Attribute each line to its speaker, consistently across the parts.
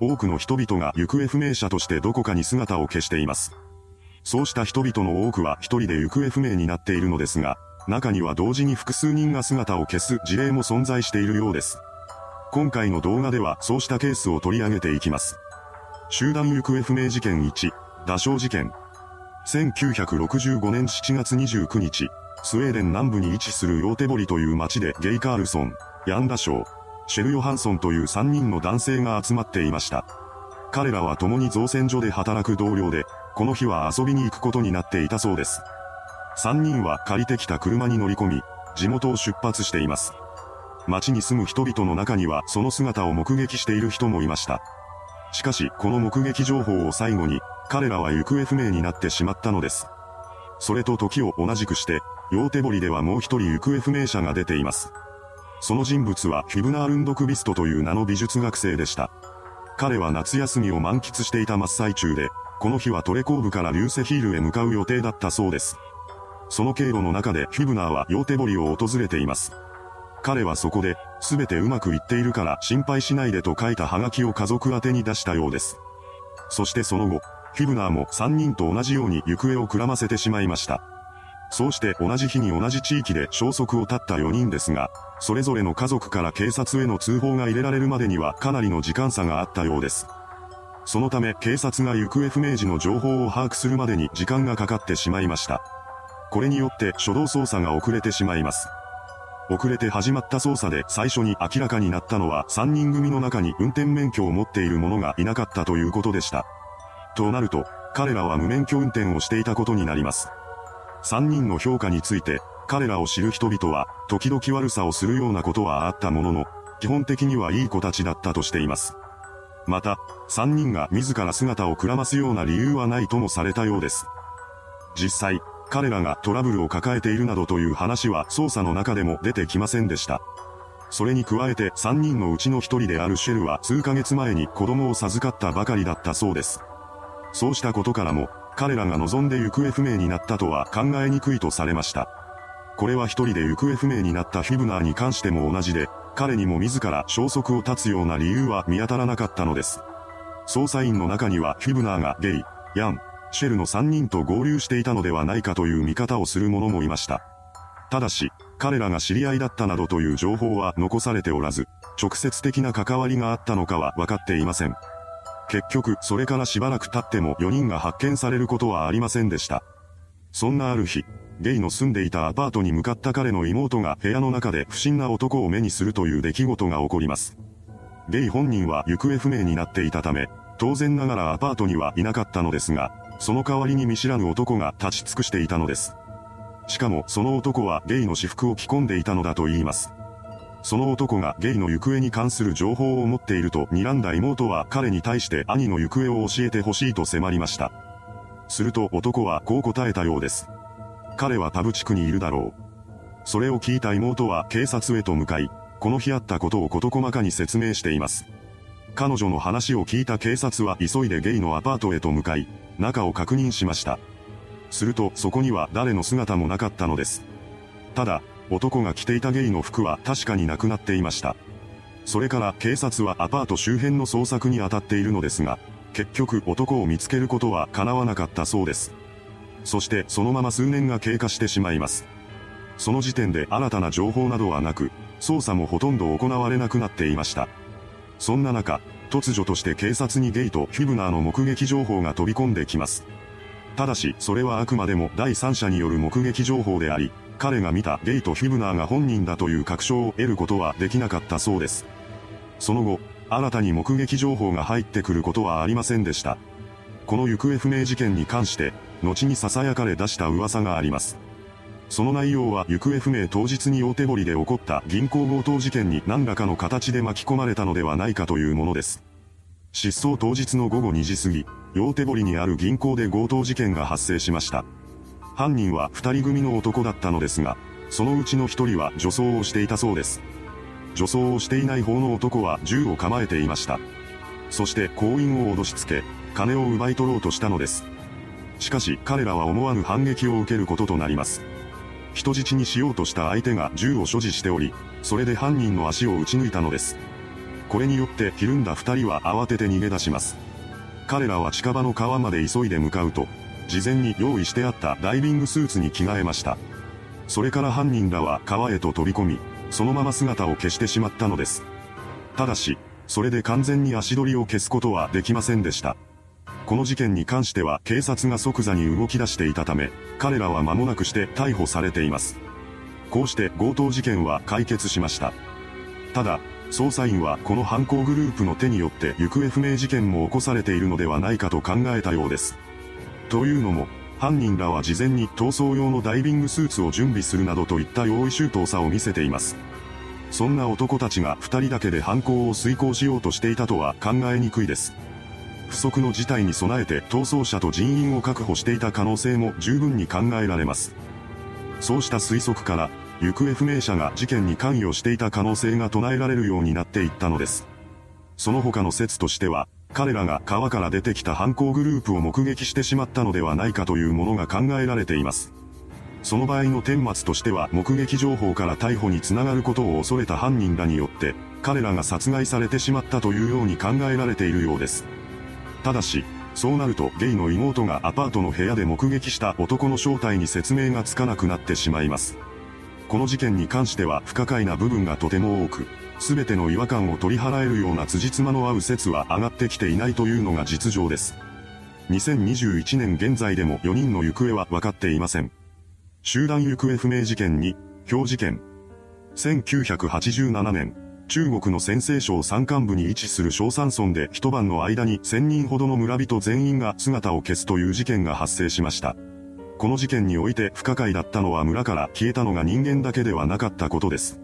Speaker 1: 多くの人々が行方不明者としてどこかに姿を消しています。そうした人々の多くは一人で行方不明になっているのですが、中には同時に複数人が姿を消す事例も存在しているようです。今回の動画ではそうしたケースを取り上げていきます。集団行方不明事件1、打傷事件。1965年7月29日、スウェーデン南部に位置するヨーテボリという町でゲイ・カールソン、ヤンダショー、シェル・ヨハンソンという3人の男性が集まっていました。彼らは共に造船所で働く同僚で、この日は遊びに行くことになっていたそうです。3人は借りてきた車に乗り込み、地元を出発しています。町に住む人々の中にはその姿を目撃している人もいました。しかし、この目撃情報を最後に、彼らは行方不明になってしまったのです。それと時を同じくして、ヨーテボリではもう一人行方不明者が出ています。その人物はフィブナールンドクビストという名の美術学生でした。彼は夏休みを満喫していた真っ最中で、この日はトレコーブからリューセヒールへ向かう予定だったそうです。その経路の中でフィブナーはヨーテボリを訪れています。彼はそこで、すべてうまくいっているから心配しないでと書いたハガキを家族宛てに出したようです。そしてその後、フィブナーも3人と同じように行方をくらませてしまいました。そうして同じ日に同じ地域で消息を絶った4人ですが、それぞれの家族から警察への通報が入れられるまでにはかなりの時間差があったようです。そのため警察が行方不明時の情報を把握するまでに時間がかかってしまいました。これによって初動捜査が遅れてしまいます。遅れて始まった捜査で最初に明らかになったのは3人組の中に運転免許を持っている者がいなかったということでした。となると、彼らは無免許運転をしていたことになります。3人の評価について、彼らを知る人々は、時々悪さをするようなことはあったものの、基本的にはいい子たちだったとしています。また、3人が自ら姿をくらますような理由はないともされたようです。実際、彼らがトラブルを抱えているなどという話は捜査の中でも出てきませんでした。それに加えて3人のうちの1人であるシェルは数ヶ月前に子供を授かったばかりだったそうです。そうしたことからも、彼らが望んで行方不明になったとは考えにくいとされました。これは一人で行方不明になったフィブナーに関しても同じで、彼にも自ら消息を絶つような理由は見当たらなかったのです。捜査員の中にはフィブナーがゲイ、ヤン、シェルの3人と合流していたのではないかという見方をする者もいました。ただし、彼らが知り合いだったなどという情報は残されておらず、直接的な関わりがあったのかは分かっていません。結局、それからしばらく経っても4人が発見されることはありませんでした。そんなある日、ゲイの住んでいたアパートに向かった彼の妹が部屋の中で不審な男を目にするという出来事が起こります。ゲイ本人は行方不明になっていたため、当然ながらアパートにはいなかったのですが、その代わりに見知らぬ男が立ち尽くしていたのです。しかもその男はゲイの私服を着込んでいたのだと言います。その男がゲイの行方に関する情報を持っていると睨んだ妹は彼に対して兄の行方を教えてほしいと迫りました。すると男はこう答えたようです。彼はタブ地区にいるだろう。それを聞いた妹は警察へと向かい、この日あったことを事細かに説明しています。彼女の話を聞いた警察は急いでゲイのアパートへと向かい、中を確認しました。するとそこには誰の姿もなかったのです。ただ、男が着ていたゲイの服は確かになくなっていました。それから警察はアパート周辺の捜索に当たっているのですが、結局男を見つけることは叶わなかったそうです。そしてそのまま数年が経過してしまいます。その時点で新たな情報などはなく、捜査もほとんど行われなくなっていました。そんな中、突如として警察にゲイとフィブナーの目撃情報が飛び込んできます。ただし、それはあくまでも第三者による目撃情報であり、彼が見たゲイとフィブナーが本人だという確証を得ることはできなかったそうです。その後、新たに目撃情報が入ってくることはありませんでした。この行方不明事件に関して、後に囁かれ出した噂があります。その内容は行方不明当日に大手堀で起こった銀行強盗事件に何らかの形で巻き込まれたのではないかというものです。失踪当日の午後2時過ぎ、大手堀にある銀行で強盗事件が発生しました。犯人は二人組の男だったのですが、そのうちの一人は女装をしていたそうです。女装をしていない方の男は銃を構えていました。そして行員を脅しつけ、金を奪い取ろうとしたのです。しかし彼らは思わぬ反撃を受けることとなります。人質にしようとした相手が銃を所持しており、それで犯人の足を撃ち抜いたのです。これによってひるんだ二人は慌てて逃げ出します。彼らは近場の川まで急いで向かうと、事前に用意してあったダイビングスーツに着替えました。それから犯人らは川へと飛び込み、そのまま姿を消してしまったのです。ただし、それで完全に足取りを消すことはできませんでした。この事件に関しては警察が即座に動き出していたため、彼らは間もなくして逮捕されています。こうして強盗事件は解決しました。ただ、捜査員はこの犯行グループの手によって行方不明事件も起こされているのではないかと考えたようです。というのも、犯人らは事前に逃走用のダイビングスーツを準備するなどといった用意周到さを見せています。そんな男たちが二人だけで犯行を遂行しようとしていたとは考えにくいです。不測の事態に備えて逃走者と人員を確保していた可能性も十分に考えられます。そうした推測から、行方不明者が事件に関与していた可能性が唱えられるようになっていったのです。その他の説としては、彼らが川から出てきた犯行グループを目撃してしまったのではないかというものが考えられています。その場合の顛末としては目撃情報から逮捕につながることを恐れた犯人らによって、彼らが殺害されてしまったというように考えられているようです。ただし、そうなるとゲイの妹がアパートの部屋で目撃した男の正体に説明がつかなくなってしまいます。この事件に関しては不可解な部分がとても多く、すべての違和感を取り払えるような辻褄の合う説は上がってきていないというのが実情です。2021年現在でも4人の行方は分かっていません。集団行方不明事件に、表事件。1987年、中国の陝西省山間部に位置する小山村で一晩の間に1000人ほどの村人全員が姿を消すという事件が発生しました。この事件において不可解だったのは村から消えたのが人間だけではなかったことです。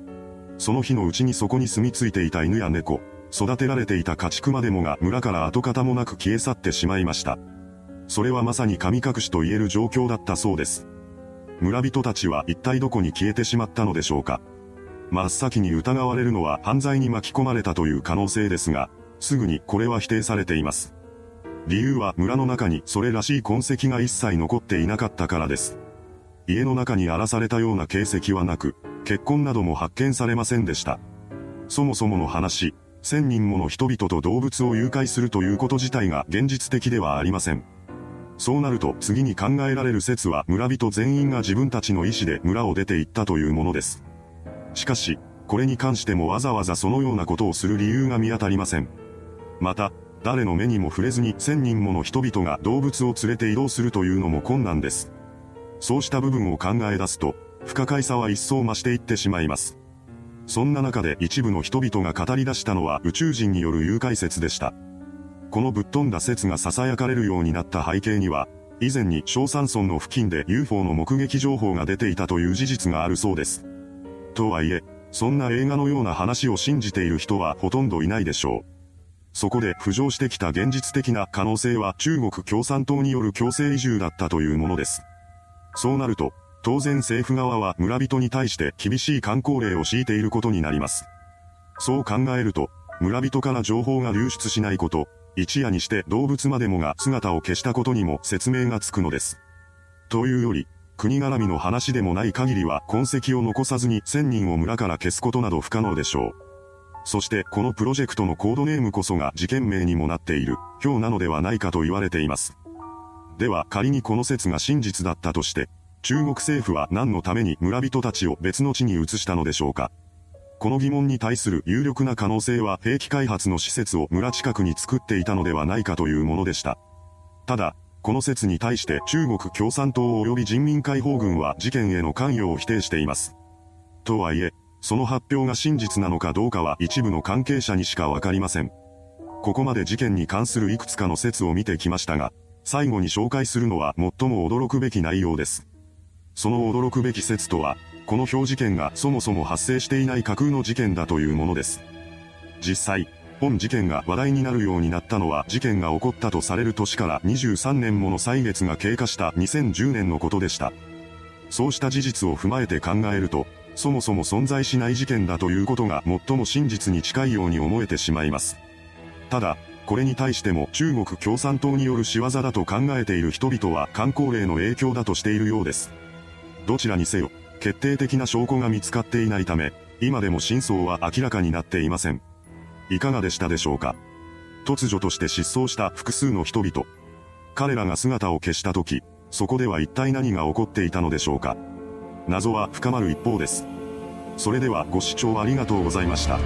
Speaker 1: その日のうちにそこに住み着いていた犬や猫、育てられていた家畜までもが村から跡形もなく消え去ってしまいました。それはまさに神隠しと言える状況だったそうです。村人たちは一体どこに消えてしまったのでしょうか。真っ先に疑われるのは犯罪に巻き込まれたという可能性ですが、すぐにこれは否定されています。理由は村の中にそれらしい痕跡が一切残っていなかったからです。家の中に荒らされたような形跡はなく、結婚なども発見されませんでした。そもそもの話、千人もの人々と動物を誘拐するということ自体が現実的ではありません。そうなると次に考えられる説は村人全員が自分たちの意思で村を出て行ったというものです。しかし、これに関してもわざわざそのようなことをする理由が見当たりません。また、誰の目にも触れずに千人もの人々が動物を連れて移動するというのも困難です。そうした部分を考え出すと、不可解さは一層増していってしまいます。そんな中で一部の人々が語り出したのは宇宙人による誘拐説でした。このぶっ飛んだ説が囁かれるようになった背景には、以前に小山村の付近で UFO の目撃情報が出ていたという事実があるそうです。とはいえ、そんな映画のような話を信じている人はほとんどいないでしょう。そこで浮上してきた現実的な可能性は中国共産党による強制移住だったというものです。そうなると、当然政府側は村人に対して厳しい観光令を敷いていることになります。そう考えると、村人から情報が流出しないこと、一夜にして動物までもが姿を消したことにも説明がつくのです。というより、国絡みの話でもない限りは痕跡を残さずに1000人を村から消すことなど不可能でしょう。そしてこのプロジェクトのコードネームこそが事件名にもなっている、今日なのではないかと言われています。では仮にこの説が真実だったとして、中国政府は何のために村人たちを別の地に移したのでしょうかこの疑問に対する有力な可能性は兵器開発の施設を村近くに作っていたのではないかというものでした。ただ、この説に対して中国共産党及び人民解放軍は事件への関与を否定しています。とはいえ、その発表が真実なのかどうかは一部の関係者にしかわかりません。ここまで事件に関するいくつかの説を見てきましたが、最後に紹介するのは最も驚くべき内容です。その驚くべき説とは、この表事件がそもそも発生していない架空の事件だというものです。実際、本事件が話題になるようになったのは事件が起こったとされる年から23年もの歳月が経過した2010年のことでした。そうした事実を踏まえて考えると、そもそも存在しない事件だということが最も真実に近いように思えてしまいます。ただ、これに対しても中国共産党による仕業だと考えている人々は観光令の影響だとしているようです。どちらにせよ、決定的な証拠が見つかっていないため、今でも真相は明らかになっていません。いかがでしたでしょうか突如として失踪した複数の人々。彼らが姿を消した時、そこでは一体何が起こっていたのでしょうか謎は深まる一方です。それではご視聴ありがとうございました。